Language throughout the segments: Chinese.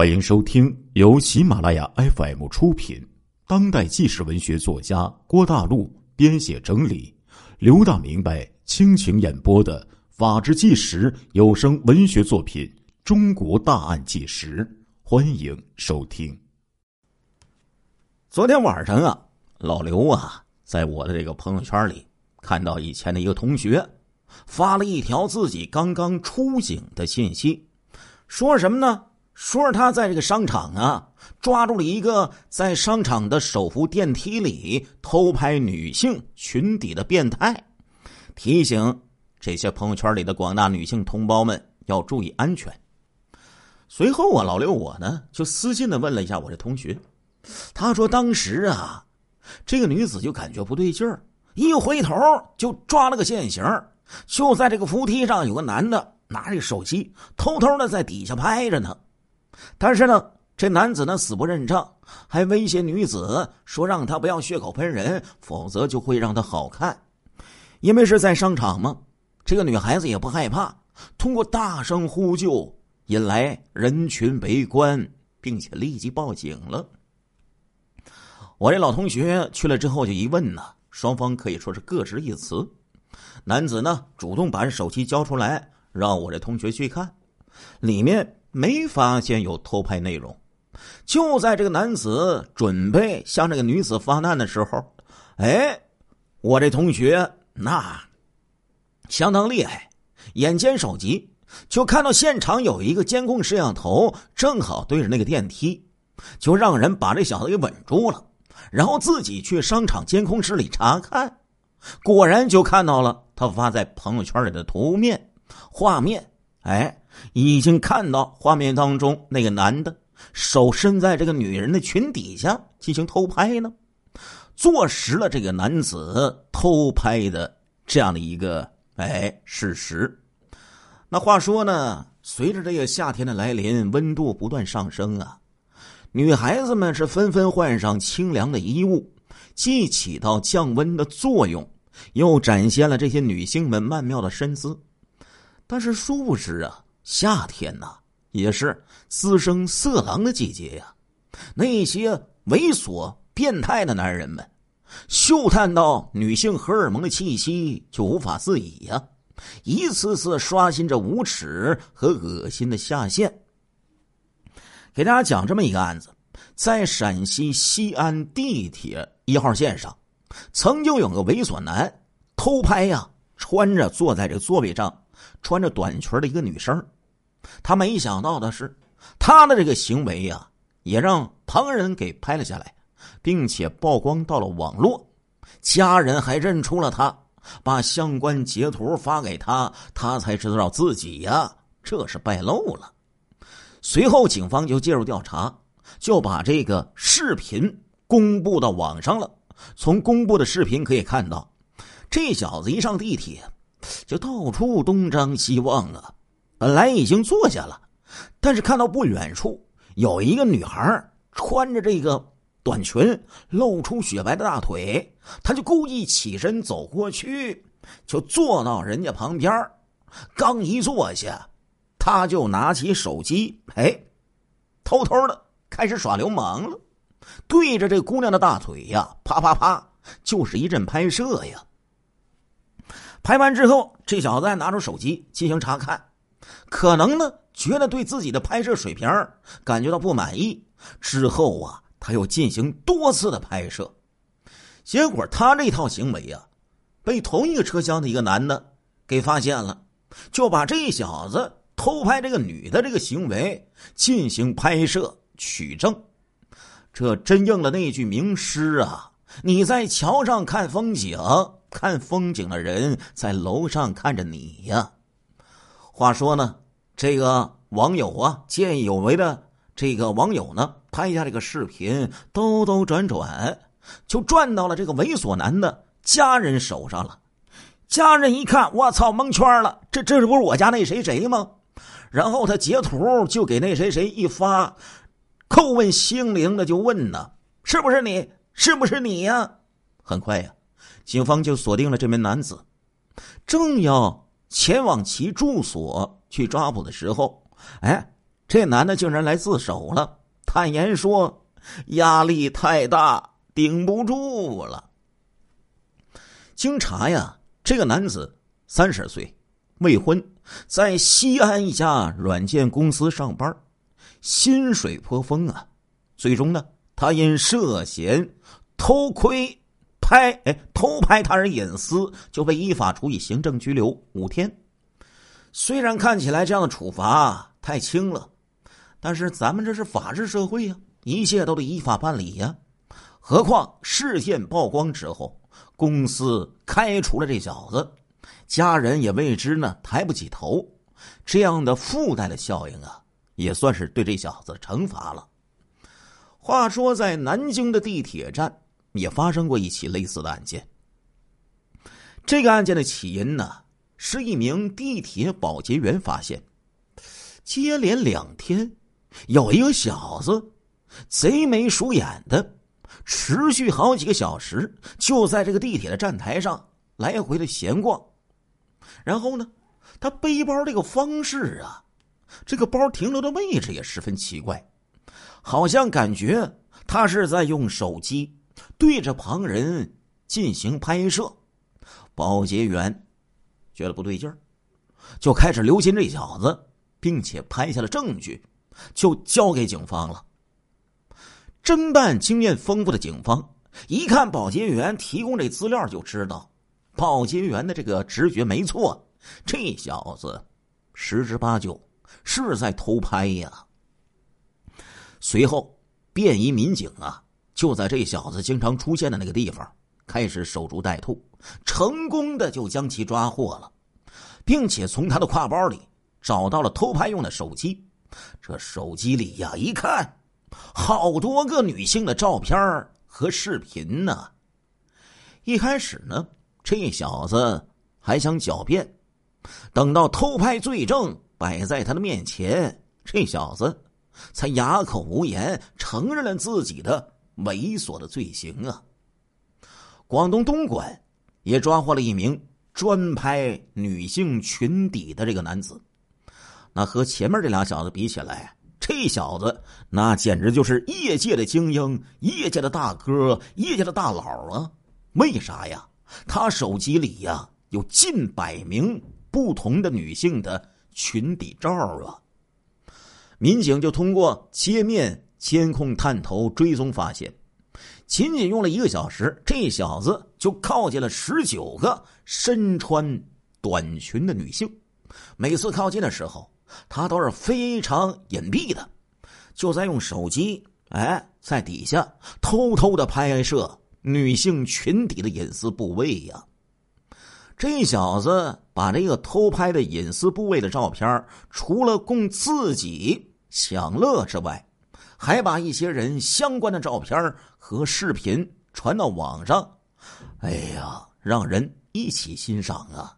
欢迎收听由喜马拉雅 FM 出品、当代纪实文学作家郭大陆编写整理、刘大明白倾情演播的《法制纪实》有声文学作品《中国大案纪实》，欢迎收听。昨天晚上啊，老刘啊，在我的这个朋友圈里看到以前的一个同学发了一条自己刚刚出警的信息，说什么呢？说是他在这个商场啊，抓住了一个在商场的手扶电梯里偷拍女性裙底的变态，提醒这些朋友圈里的广大女性同胞们要注意安全。随后啊，老刘我呢就私信的问了一下我这同学，他说当时啊，这个女子就感觉不对劲儿，一回头就抓了个现行，就在这个扶梯上有个男的拿着手机偷偷的在底下拍着呢。但是呢，这男子呢死不认账，还威胁女子说让他不要血口喷人，否则就会让他好看。因为是在商场嘛，这个女孩子也不害怕，通过大声呼救，引来人群围观，并且立即报警了。我这老同学去了之后就一问呢，双方可以说是各执一词。男子呢主动把手机交出来，让我这同学去看，里面。没发现有偷拍内容，就在这个男子准备向这个女子发难的时候，哎，我这同学那相当厉害，眼尖手疾，就看到现场有一个监控摄像头，正好对着那个电梯，就让人把这小子给稳住了，然后自己去商场监控室里查看，果然就看到了他发在朋友圈里的图面画面，哎。已经看到画面当中那个男的手伸在这个女人的裙底下进行偷拍呢，坐实了这个男子偷拍的这样的一个哎事实。那话说呢，随着这个夏天的来临，温度不断上升啊，女孩子们是纷纷换上清凉的衣物，既起到降温的作用，又展现了这些女性们曼妙的身姿。但是殊不知啊。夏天呐，也是滋生色狼的季节呀。那些猥琐变态的男人们，嗅探到女性荷尔蒙的气息就无法自已呀，一次次刷新着无耻和恶心的下限。给大家讲这么一个案子，在陕西西安地铁一号线上，曾经有个猥琐男偷拍呀，穿着坐在这座位上。穿着短裙的一个女生，他没想到的是，他的这个行为呀，也让旁人给拍了下来，并且曝光到了网络。家人还认出了他，把相关截图发给他，他才知道自己呀，这是败露了。随后，警方就介入调查，就把这个视频公布到网上了。从公布的视频可以看到，这小子一上地铁。就到处东张西望啊！本来已经坐下了，但是看到不远处有一个女孩穿着这个短裙，露出雪白的大腿，他就故意起身走过去，就坐到人家旁边。刚一坐下，他就拿起手机，哎，偷偷的开始耍流氓了，对着这姑娘的大腿呀，啪啪啪，就是一阵拍摄呀。拍完之后，这小子还拿出手机进行查看，可能呢觉得对自己的拍摄水平感觉到不满意。之后啊，他又进行多次的拍摄，结果他这套行为啊，被同一个车厢的一个男的给发现了，就把这小子偷拍这个女的这个行为进行拍摄取证。这真应了那句名诗啊：“你在桥上看风景。”看风景的人在楼上看着你呀。话说呢，这个网友啊，见义勇为的这个网友呢，拍下这个视频，兜兜转转，就转到了这个猥琐男的家人手上了。家人一看，我操，蒙圈了！这这不是我家那谁谁吗？然后他截图就给那谁谁一发，叩问心灵的就问呢：“是不是你？是不是你呀？”很快呀。警方就锁定了这名男子，正要前往其住所去抓捕的时候，哎，这男的竟然来自首了，坦言说压力太大，顶不住了。经查呀，这个男子三十岁，未婚，在西安一家软件公司上班，薪水颇丰啊。最终呢，他因涉嫌偷窥。拍哎，偷拍他人隐私就被依法处以行政拘留五天。虽然看起来这样的处罚太轻了，但是咱们这是法治社会呀，一切都得依法办理呀。何况事件曝光之后，公司开除了这小子，家人也为之呢抬不起头。这样的附带的效应啊，也算是对这小子惩罚了。话说，在南京的地铁站。也发生过一起类似的案件。这个案件的起因呢，是一名地铁保洁员发现，接连两天有一个小子贼眉鼠眼的，持续好几个小时就在这个地铁的站台上来回的闲逛。然后呢，他背包这个方式啊，这个包停留的位置也十分奇怪，好像感觉他是在用手机。对着旁人进行拍摄，保洁员觉得不对劲儿，就开始留心这小子，并且拍下了证据，就交给警方了。侦办经验丰富的警方一看保洁员提供这资料，就知道保洁员的这个直觉没错，这小子十之八九是在偷拍呀。随后，便衣民警啊。就在这小子经常出现的那个地方，开始守株待兔，成功的就将其抓获了，并且从他的挎包里找到了偷拍用的手机。这手机里呀，一看，好多个女性的照片和视频呢。一开始呢，这小子还想狡辩，等到偷拍罪证摆在他的面前，这小子才哑口无言，承认了自己的。猥琐的罪行啊！广东东莞也抓获了一名专拍女性裙底的这个男子。那和前面这俩小子比起来，这小子那简直就是业界的精英、业界的大哥、业界的大佬啊！为啥呀？他手机里呀有近百名不同的女性的裙底照啊！民警就通过切面。监控探头追踪发现，仅仅用了一个小时，这小子就靠近了十九个身穿短裙的女性。每次靠近的时候，他都是非常隐蔽的，就在用手机哎，在底下偷偷的拍摄女性裙底的隐私部位呀。这小子把这个偷拍的隐私部位的照片，除了供自己享乐之外，还把一些人相关的照片和视频传到网上，哎呀，让人一起欣赏啊！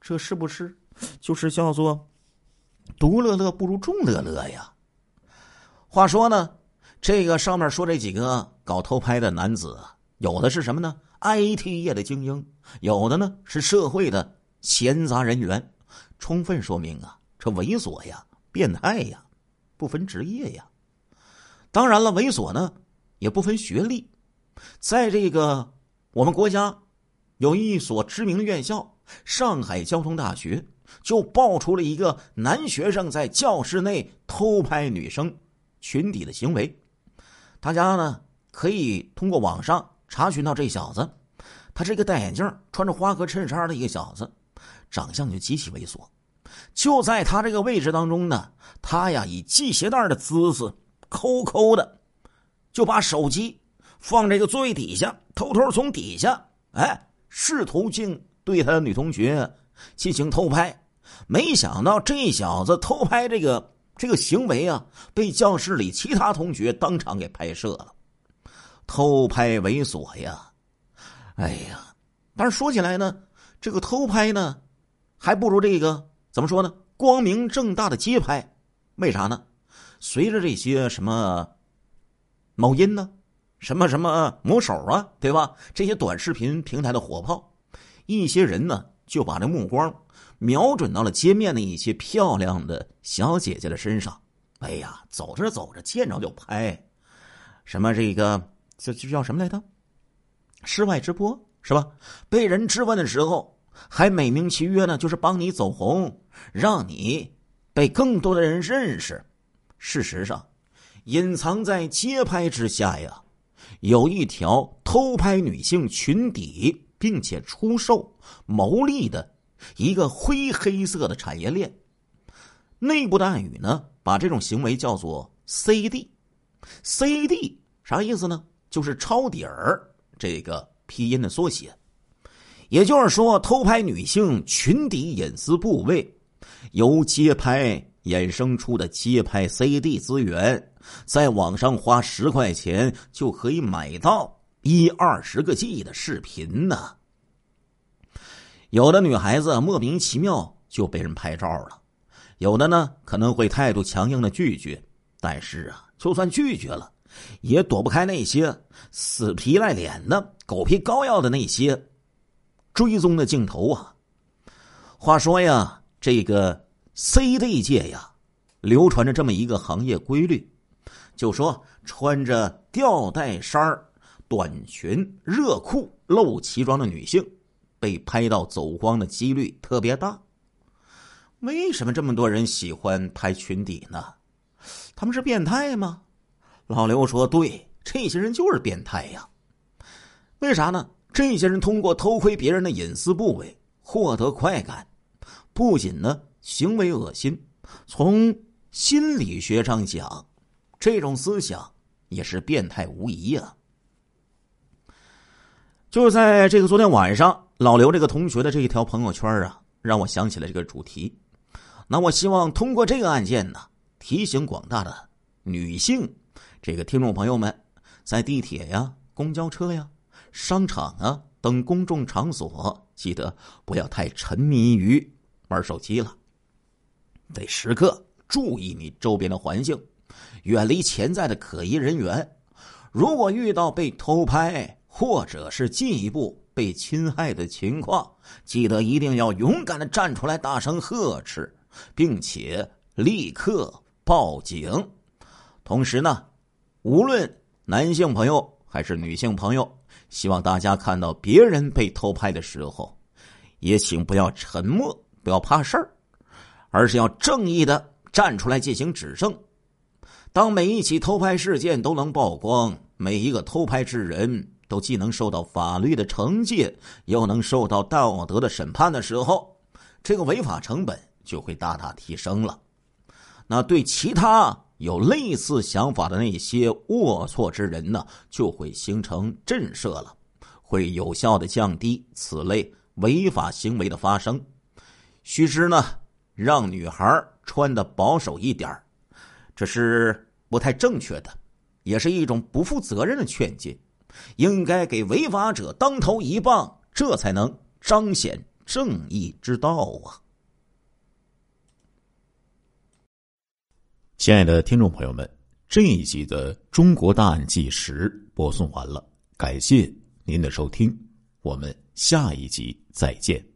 这是不是就是叫做“独乐乐不如众乐乐”呀？话说呢，这个上面说这几个搞偷拍的男子，有的是什么呢？IT 业的精英，有的呢是社会的闲杂人员，充分说明啊，这猥琐呀、变态呀，不分职业呀。当然了，猥琐呢也不分学历，在这个我们国家，有一所知名的院校——上海交通大学，就爆出了一个男学生在教室内偷拍女生裙底的行为。大家呢可以通过网上查询到这小子，他是一个戴眼镜、穿着花格衬衫的一个小子，长相就极其猥琐。就在他这个位置当中呢，他呀以系鞋带的姿势。抠抠的，就把手机放这个座位底下，偷偷从底下，哎，试图进对他的女同学进行偷拍。没想到这小子偷拍这个这个行为啊，被教室里其他同学当场给拍摄了。偷拍猥琐呀，哎呀！但是说起来呢，这个偷拍呢，还不如这个怎么说呢？光明正大的街拍，为啥呢？随着这些什么某音呢，什么什么某手啊，对吧？这些短视频平台的火炮，一些人呢就把这目光瞄准到了街面的一些漂亮的小姐姐的身上。哎呀，走着走着见着就拍，什么这个这这叫什么来着？室外直播是吧？被人质问的时候，还美名其曰呢，就是帮你走红，让你被更多的人认识。事实上，隐藏在街拍之下呀，有一条偷拍女性裙底并且出售牟利的一个灰黑色的产业链。内部的暗语呢，把这种行为叫做 “CD”。CD 啥意思呢？就是抄底儿这个拼音的缩写。也就是说，偷拍女性裙底隐私部位，由街拍。衍生出的街拍 CD 资源，在网上花十块钱就可以买到一二十个 G 的视频呢。有的女孩子莫名其妙就被人拍照了，有的呢可能会态度强硬的拒绝，但是啊，就算拒绝了，也躲不开那些死皮赖脸的、狗皮膏药的那些追踪的镜头啊。话说呀，这个。CD 界呀，流传着这么一个行业规律，就说穿着吊带衫短裙、热裤、露脐装的女性，被拍到走光的几率特别大。为什么这么多人喜欢拍裙底呢？他们是变态吗？老刘说：“对，这些人就是变态呀。为啥呢？这些人通过偷窥别人的隐私部位获得快感，不仅呢。”行为恶心，从心理学上讲，这种思想也是变态无疑呀。就在这个昨天晚上，老刘这个同学的这一条朋友圈啊，让我想起了这个主题。那我希望通过这个案件呢，提醒广大的女性这个听众朋友们，在地铁呀、公交车呀、商场啊等公众场所，记得不要太沉迷于玩手机了。得时刻注意你周边的环境，远离潜在的可疑人员。如果遇到被偷拍或者是进一步被侵害的情况，记得一定要勇敢的站出来，大声呵斥，并且立刻报警。同时呢，无论男性朋友还是女性朋友，希望大家看到别人被偷拍的时候，也请不要沉默，不要怕事儿。而是要正义的站出来进行指证。当每一起偷拍事件都能曝光，每一个偷拍之人都既能受到法律的惩戒，又能受到道德的审判的时候，这个违法成本就会大大提升了。那对其他有类似想法的那些龌龊之人呢，就会形成震慑了，会有效的降低此类违法行为的发生。须知呢。让女孩穿的保守一点这是不太正确的，也是一种不负责任的劝诫。应该给违法者当头一棒，这才能彰显正义之道啊！亲爱的听众朋友们，这一集的《中国大案纪实》播送完了，感谢您的收听，我们下一集再见。